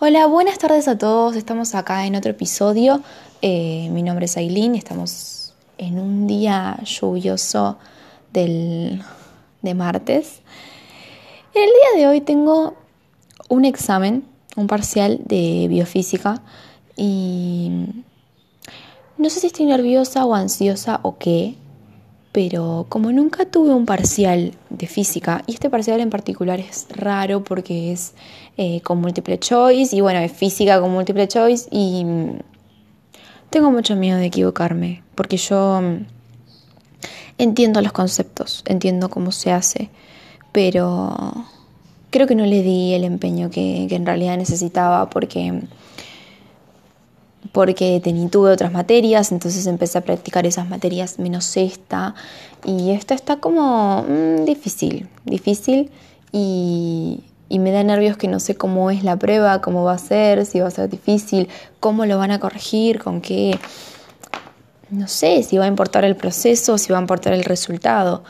Hola, buenas tardes a todos. Estamos acá en otro episodio. Eh, mi nombre es Aileen. Estamos en un día lluvioso del, de martes. El día de hoy tengo un examen, un parcial de biofísica y no sé si estoy nerviosa o ansiosa o qué, pero como nunca tuve un parcial de física, y este parcial en particular es raro porque es eh, con múltiple choice, y bueno, es física con múltiple choice, y mm, tengo mucho miedo de equivocarme, porque yo mm, entiendo los conceptos, entiendo cómo se hace, pero creo que no le di el empeño que, que en realidad necesitaba, porque porque tuve otras materias, entonces empecé a practicar esas materias menos esta. Y esta está como mm, difícil, difícil y, y me da nervios que no sé cómo es la prueba, cómo va a ser, si va a ser difícil, cómo lo van a corregir, con qué, no sé, si va a importar el proceso, si va a importar el resultado,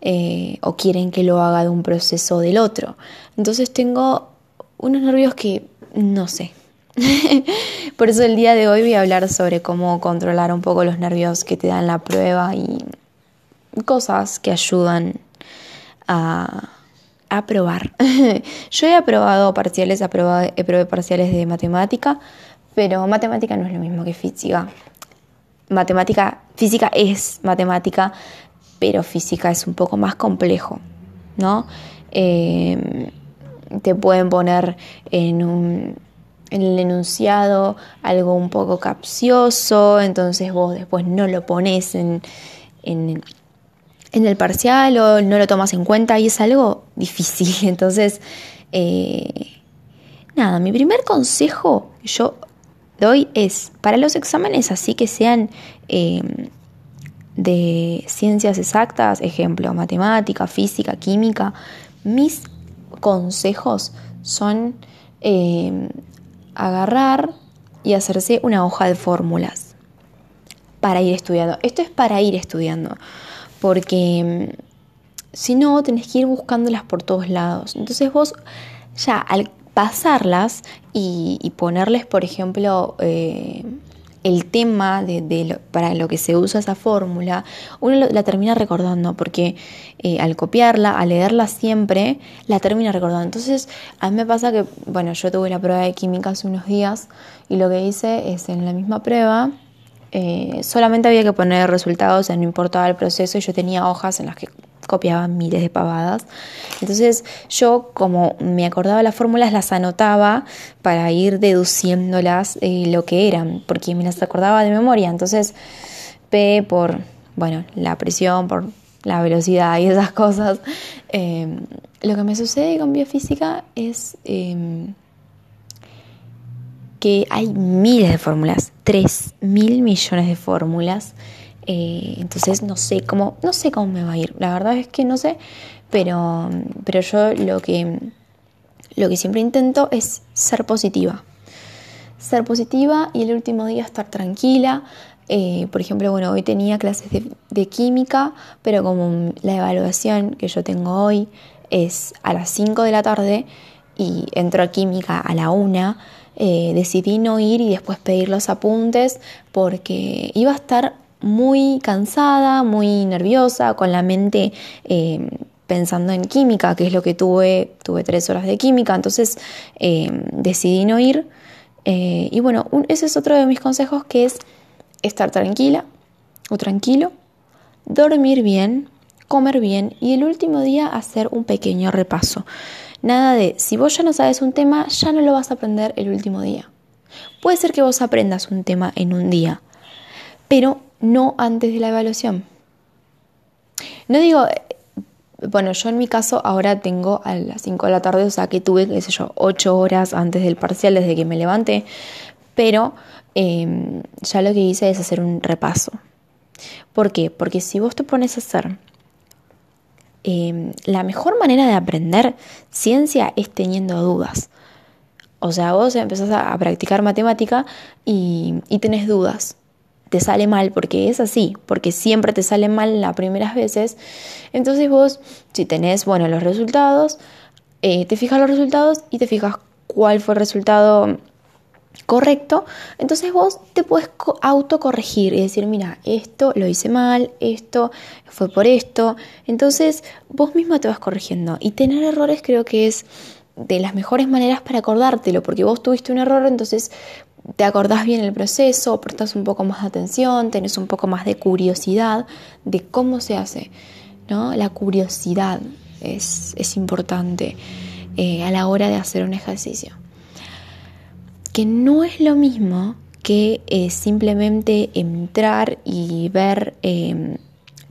eh, o quieren que lo haga de un proceso o del otro. Entonces tengo unos nervios que no sé, Por eso el día de hoy voy a hablar sobre cómo controlar un poco los nervios que te dan la prueba y cosas que ayudan a, aprobar. Yo he aprobado parciales, he aprobado parciales de matemática, pero matemática no es lo mismo que física. Matemática, física es matemática, pero física es un poco más complejo, ¿no? Eh, te pueden poner en un el enunciado algo un poco capcioso, entonces vos después no lo pones en, en, el parcial o no lo tomas en cuenta y es algo difícil. Entonces, eh, nada, mi primer consejo que yo doy es para los exámenes así que sean em, de ciencias exactas, ejemplo, matemática, física, química, mis consejos son em, agarrar y hacerse una hoja de fórmulas para ir estudiando. Esto es para ir estudiando, porque mm, si no, tenés que ir buscándolas por todos lados. Entonces vos ya al pasarlas y, ponerles, por ejemplo, eh, el tema de, para lo que se usa esa fórmula, uno la termina recordando, porque eh, al copiarla, al leerla siempre, la termina recordando. Entonces, a mí me pasa que, bueno, yo tuve la prueba de química hace unos días y lo que hice es en la misma prueba, eh, solamente había que poner resultados, o sea, no importaba el proceso, y yo tenía hojas en las que copiaba miles de pavadas. Entonces yo como me acordaba las fórmulas las anotaba para ir deduciéndolas eh, lo que eran, porque me las acordaba de memoria. Entonces P por, bueno, la presión, por la velocidad y esas cosas. Em, lo que me sucede con biofísica es em, que hay miles de fórmulas, tres mil millones de fórmulas eh, entonces no sé cómo, no sé cómo me va a ir. La verdad es que no sé, pero, pero yo lo que, lo que siempre intento es ser positiva. Ser positiva y el último día estar tranquila. Eh, por ejemplo, bueno, hoy tenía clases de, química, pero como la evaluación que yo tengo hoy es a las 5 de la tarde y entro a química a la 1, eh, decidí no ir y después pedir los apuntes porque iba a estar muy cansada, muy nerviosa, con la mente eh, pensando en química, que es lo que tuve, tuve tres horas de química, entonces eh, decidí no ir. Eh, y bueno, ese es otro de mis consejos, que es estar tranquila o tranquilo, dormir bien, comer bien y el último día hacer un pequeño repaso. Nada de, si vos ya no sabes un tema, ya no lo vas a aprender el último día. Puede ser que vos aprendas un tema en un día, pero no antes de la evaluación. No digo, bueno, yo en mi caso ahora tengo a las 5 de la tarde, o sea que tuve, qué sé yo, 8 horas antes del parcial desde que me levanté, pero em, ya lo que hice es hacer un repaso. ¿Por qué? Porque si vos te pones a hacer em, la mejor manera de aprender ciencia es teniendo dudas. O sea, vos empezás a, practicar matemática y, y tenés dudas te sale mal, porque es así, porque siempre te sale mal las primeras veces. Entonces vos, si tenés, bueno, los resultados, eh, te fijas los resultados y te fijas cuál fue el resultado correcto, entonces vos te puedes autocorregir y decir, mira, esto lo hice mal, esto fue por esto, entonces vos mismo te vas corrigiendo y tener errores creo que es de las mejores maneras para acordártelo, porque vos tuviste un error, entonces te acordás bien el proceso, prestás un poco más de atención, tenés un poco más de curiosidad de cómo se hace, ¿no? La curiosidad es, importante eh, a la hora de hacer un ejercicio que no es lo mismo que eh, simplemente entrar y ver em,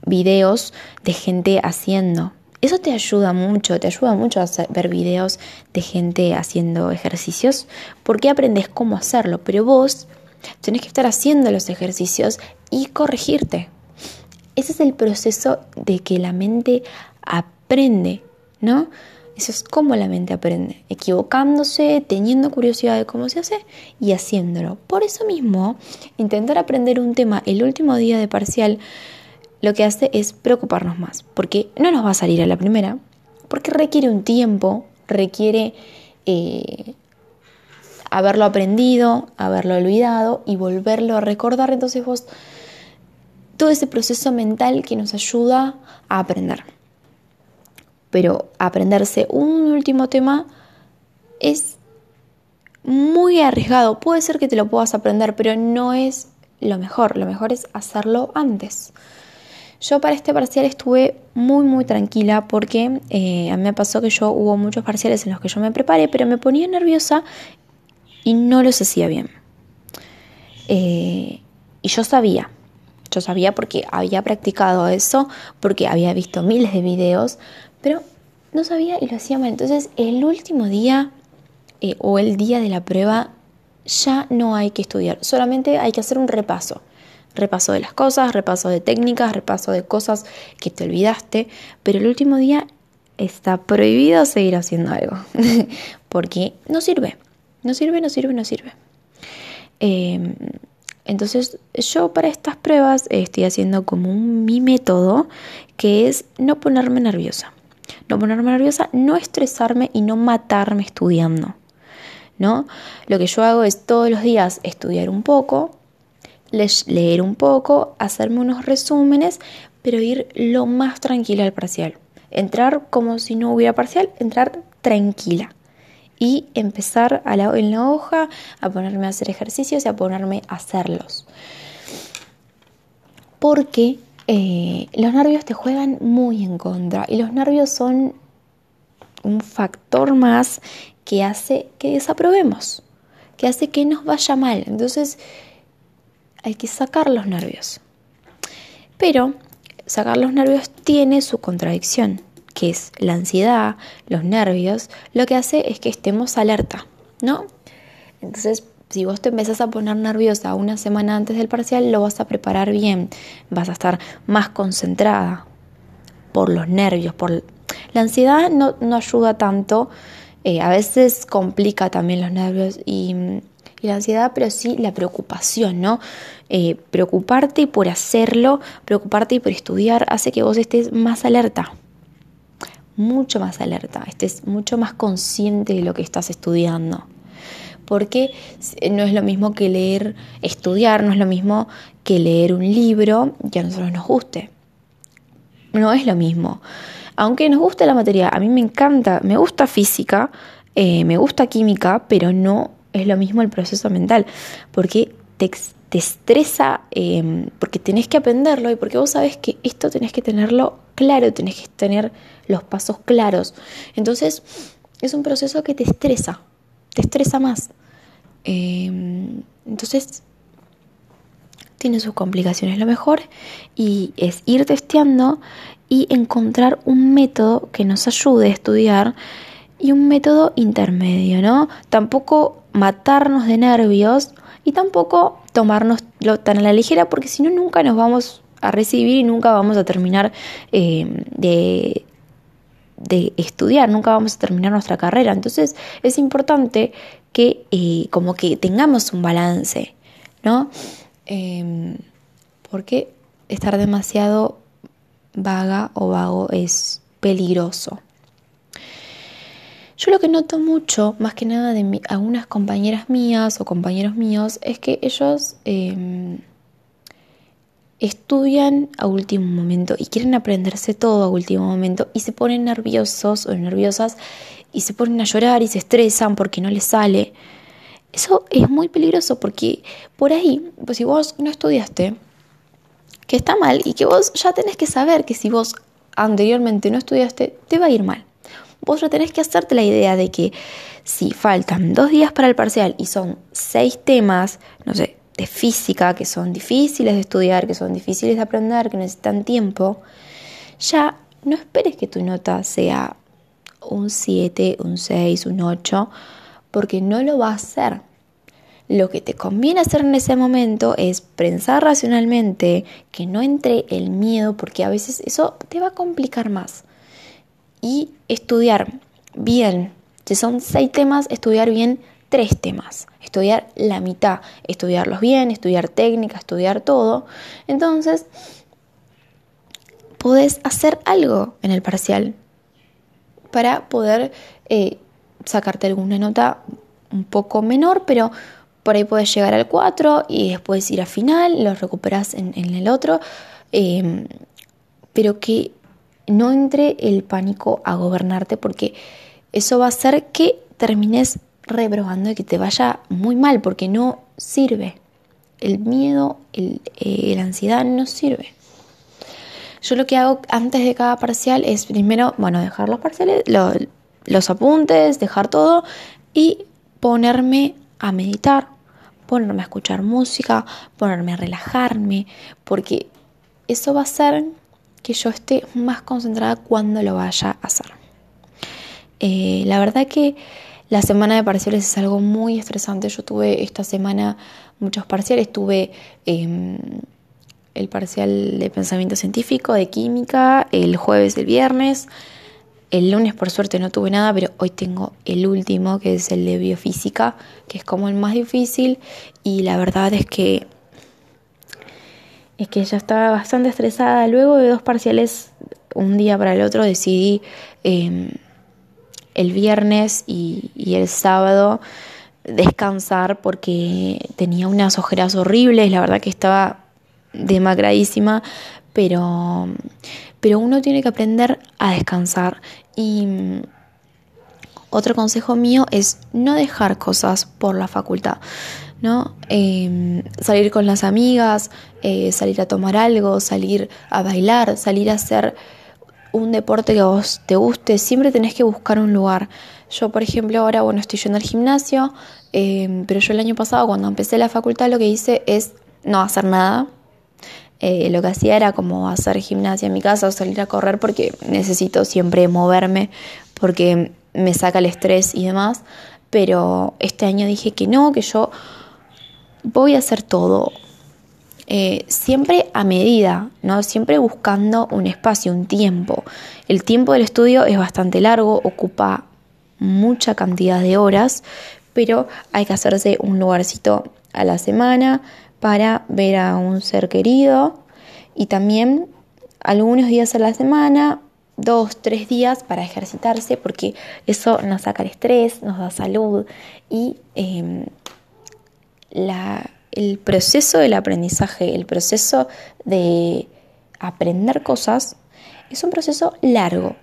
videos de gente haciendo. Eso te ayuda mucho, te ayuda mucho a ver videos de gente haciendo ejercicios porque aprendes cómo hacerlo, pero vos tenés que estar haciendo los ejercicios y corregirte. Ese es el proceso de que la mente aprende, ¿no? Eso es cómo la mente aprende, equivocándose, teniendo curiosidad de cómo se hace y haciéndolo. Por eso mismo, intentar aprender un tema el último día de parcial lo que hace es preocuparnos más, porque no nos va a salir a la primera, porque requiere un tiempo, requiere eh, haberlo aprendido, haberlo olvidado y volverlo a recordar. Entonces vos, todo ese proceso mental que nos ayuda a aprender pero aprenderse un último tema es muy arriesgado. Puede ser que te lo puedas aprender, pero no es lo mejor. Lo mejor es hacerlo antes. Yo para este parcial estuve muy muy tranquila porque eh, a mí me pasó que yo hubo muchos parciales en los que yo me preparé, pero me ponía nerviosa y no los hacía bien. Eh, y yo sabía, yo sabía porque había practicado eso, porque había visto miles de videos, pero no sabía y lo hacía mal. Entonces el último día eh, o el día de la prueba ya no hay que estudiar, solamente hay que hacer un repaso. Repaso de las cosas, repaso de técnicas, repaso de cosas que te olvidaste, pero el último día está prohibido seguir haciendo algo, porque no sirve, no sirve, no sirve, no sirve. Em, entonces yo para estas pruebas estoy haciendo como mi método que es no ponerme nerviosa no ponerme nerviosa, no estresarme y no matarme estudiando. ¿no? Lo que yo hago es todos los días estudiar un poco, leer un poco, hacerme unos resúmenes, pero ir lo más tranquila al parcial. Entrar como si no hubiera parcial, entrar tranquila. Y empezar a en la hoja a ponerme a hacer ejercicios y a ponerme a hacerlos. Porque eh, los nervios te juegan muy en contra y los nervios son un factor más que hace que desaprobemos, que hace que nos vaya mal. Entonces hay que sacar los nervios. Pero sacar los nervios tiene su contradicción, que es la ansiedad, los nervios, lo que hace es que estemos alerta, ¿no? Entonces si vos te empezás a poner nerviosa una semana antes del parcial, lo vas a preparar bien, vas a estar más concentrada por los nervios, por la ansiedad no, ayuda tanto, eh, a veces complica también los nervios y, la ansiedad, pero sí la preocupación, ¿no? Eh, preocuparte por hacerlo, preocuparte por estudiar, hace que vos estés más alerta, mucho más alerta, estés mucho más consciente de lo que estás estudiando porque no es lo mismo que leer, estudiar, no es lo mismo que leer un libro que a nosotros nos guste. No es lo mismo. Aunque nos guste la materia, a mí me encanta, me gusta física, eh, me gusta química, pero no es lo mismo el proceso mental, porque te, estresa, em, porque tenés que aprenderlo y porque vos sabes que esto tenés que tenerlo claro, tenés que tener los pasos claros. Entonces, es un proceso que te estresa, te estresa más. Em, entonces, tiene sus complicaciones. Lo mejor y es ir testeando y encontrar un método que nos ayude a estudiar y un método intermedio, ¿no? Tampoco matarnos de nervios y tampoco tomárnoslo tan a la ligera porque si no nunca nos vamos a recibir y nunca vamos a terminar em, de, de estudiar, nunca vamos a terminar nuestra carrera. Entonces es importante que eh, como que tengamos un balance, ¿no? Em, porque estar demasiado vaga o vago es peligroso. Yo lo que noto mucho, más que nada de algunas compañeras mías o compañeros míos, es que ellos em, estudian a último momento y quieren aprenderse todo a último momento y se ponen nerviosos o nerviosas y se ponen a llorar y se estresan porque no les sale. Eso es muy peligroso porque por ahí, pues si vos no estudiaste, que está mal y que vos ya tenés que saber que si vos anteriormente no estudiaste, te va a ir mal. Vos ya tenés que hacerte la idea de que si faltan dos días para el parcial y son seis temas, no sé, de física, que son difíciles de estudiar, que son difíciles de aprender, que necesitan tiempo, ya no esperes que tu nota sea un 7, un 6, un 8, porque no lo va a hacer. Lo que te conviene hacer en ese momento es pensar racionalmente, que no entre el miedo, porque a veces eso te va a complicar más. Y estudiar bien. Si son seis temas, estudiar bien tres temas. Estudiar la mitad, estudiarlos bien, estudiar técnica, estudiar todo. Entonces, podés hacer algo en el parcial para poder eh, sacarte alguna nota un poco menor, pero por ahí puedes llegar al 4 y después ir a final, lo recuperas en, el otro, em, pero que no entre el pánico a gobernarte porque eso va a hacer que termines reprobando y que te vaya muy mal porque no sirve. El miedo, el, eh, la ansiedad no sirve. Yo lo que hago antes de cada parcial es primero, bueno, dejar los parciales, los apuntes, dejar todo y ponerme a meditar, ponerme a escuchar música, ponerme a relajarme, porque eso va a hacer que yo esté más concentrada cuando lo vaya a hacer. Eh, la verdad que la semana de parciales es algo muy estresante. Yo tuve esta semana muchos parciales, tuve em, el parcial de pensamiento científico, de química, el jueves, el viernes. El lunes por suerte no tuve nada, pero hoy tengo el último, que es el de biofísica, que es como el más difícil. Y la verdad es que es que ya estaba bastante estresada. Luego de dos parciales, un día para el otro, decidí em, el viernes y, y el sábado descansar porque tenía unas ojeras horribles. La verdad que estaba demacradísima, pero, pero uno tiene que aprender a descansar. Y mm, otro consejo mío es no dejar cosas por la facultad. ¿No? Em, salir con las amigas, eh, salir a tomar algo, salir a bailar, salir a hacer un deporte que a vos te guste, siempre tenés que buscar un lugar. Yo, por ejemplo, ahora, bueno, estoy yendo al gimnasio, em, pero yo el año pasado, cuando empecé la facultad, lo que hice es no hacer nada, eh, lo que hacía era como hacer gimnasia en mi casa o salir a correr porque necesito siempre moverme porque me saca el estrés y demás. Pero este año dije que no, que yo voy a hacer todo eh, siempre a medida, ¿no? Siempre buscando un espacio, un tiempo. El tiempo del estudio es bastante largo, ocupa mucha cantidad de horas, pero hay que hacerse un lugarcito a la semana para ver a un ser querido y también algunos días a la semana, dos, tres días para ejercitarse porque eso nos saca el estrés, nos da salud y el proceso del aprendizaje, el proceso de aprender cosas es un proceso largo.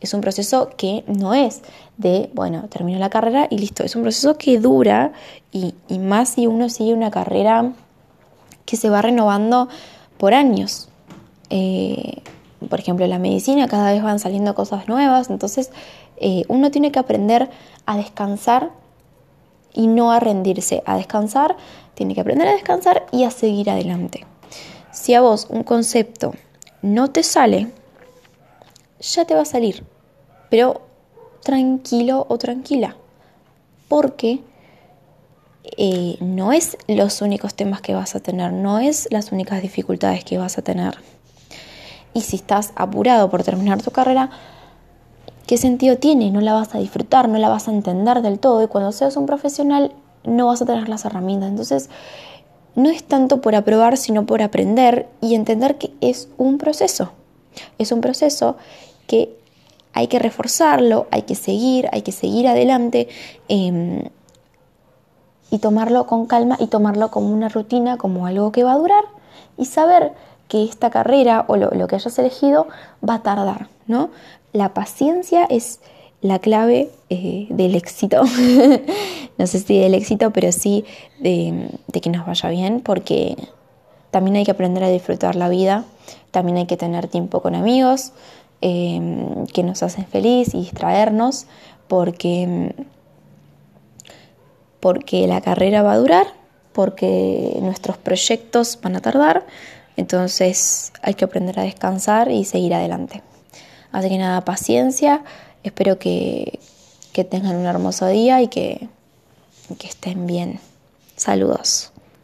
Es un proceso que no es de, bueno, termino la carrera y listo. Es un proceso que dura y, más si uno sigue una carrera que se va renovando por años. Eh, por ejemplo, la medicina cada vez van saliendo cosas nuevas, entonces eh, uno tiene que aprender a descansar y no a rendirse, a descansar, tiene que aprender a descansar y a seguir adelante. Si a vos un concepto no te sale, ya te va a salir, pero tranquilo o tranquila, porque eh, no es los únicos temas que vas a tener, no es las únicas dificultades que vas a tener. Y si estás apurado por terminar tu carrera, ¿qué sentido tiene? No la vas a disfrutar, no la vas a entender del todo y cuando seas un profesional no vas a tener las herramientas. Entonces, no es tanto por aprobar, sino por aprender y entender que es un proceso. Es un proceso que hay que reforzarlo, hay que seguir, hay que seguir adelante em, y tomarlo con calma y tomarlo como una rutina, como algo que va a durar y saber que esta carrera o lo, lo que hayas elegido va a tardar, ¿no? La paciencia es la clave eh, del éxito. no sé si del éxito, pero sí de, que nos vaya bien, porque también hay que aprender a disfrutar la vida, también hay que tener tiempo con amigos em, que nos hacen feliz y distraernos, porque, porque la carrera va a durar, porque nuestros proyectos van a tardar, entonces hay que aprender a descansar y seguir adelante. Así que nada, paciencia, Espero que, tengan un hermoso día y que, que estén bien. Saludos.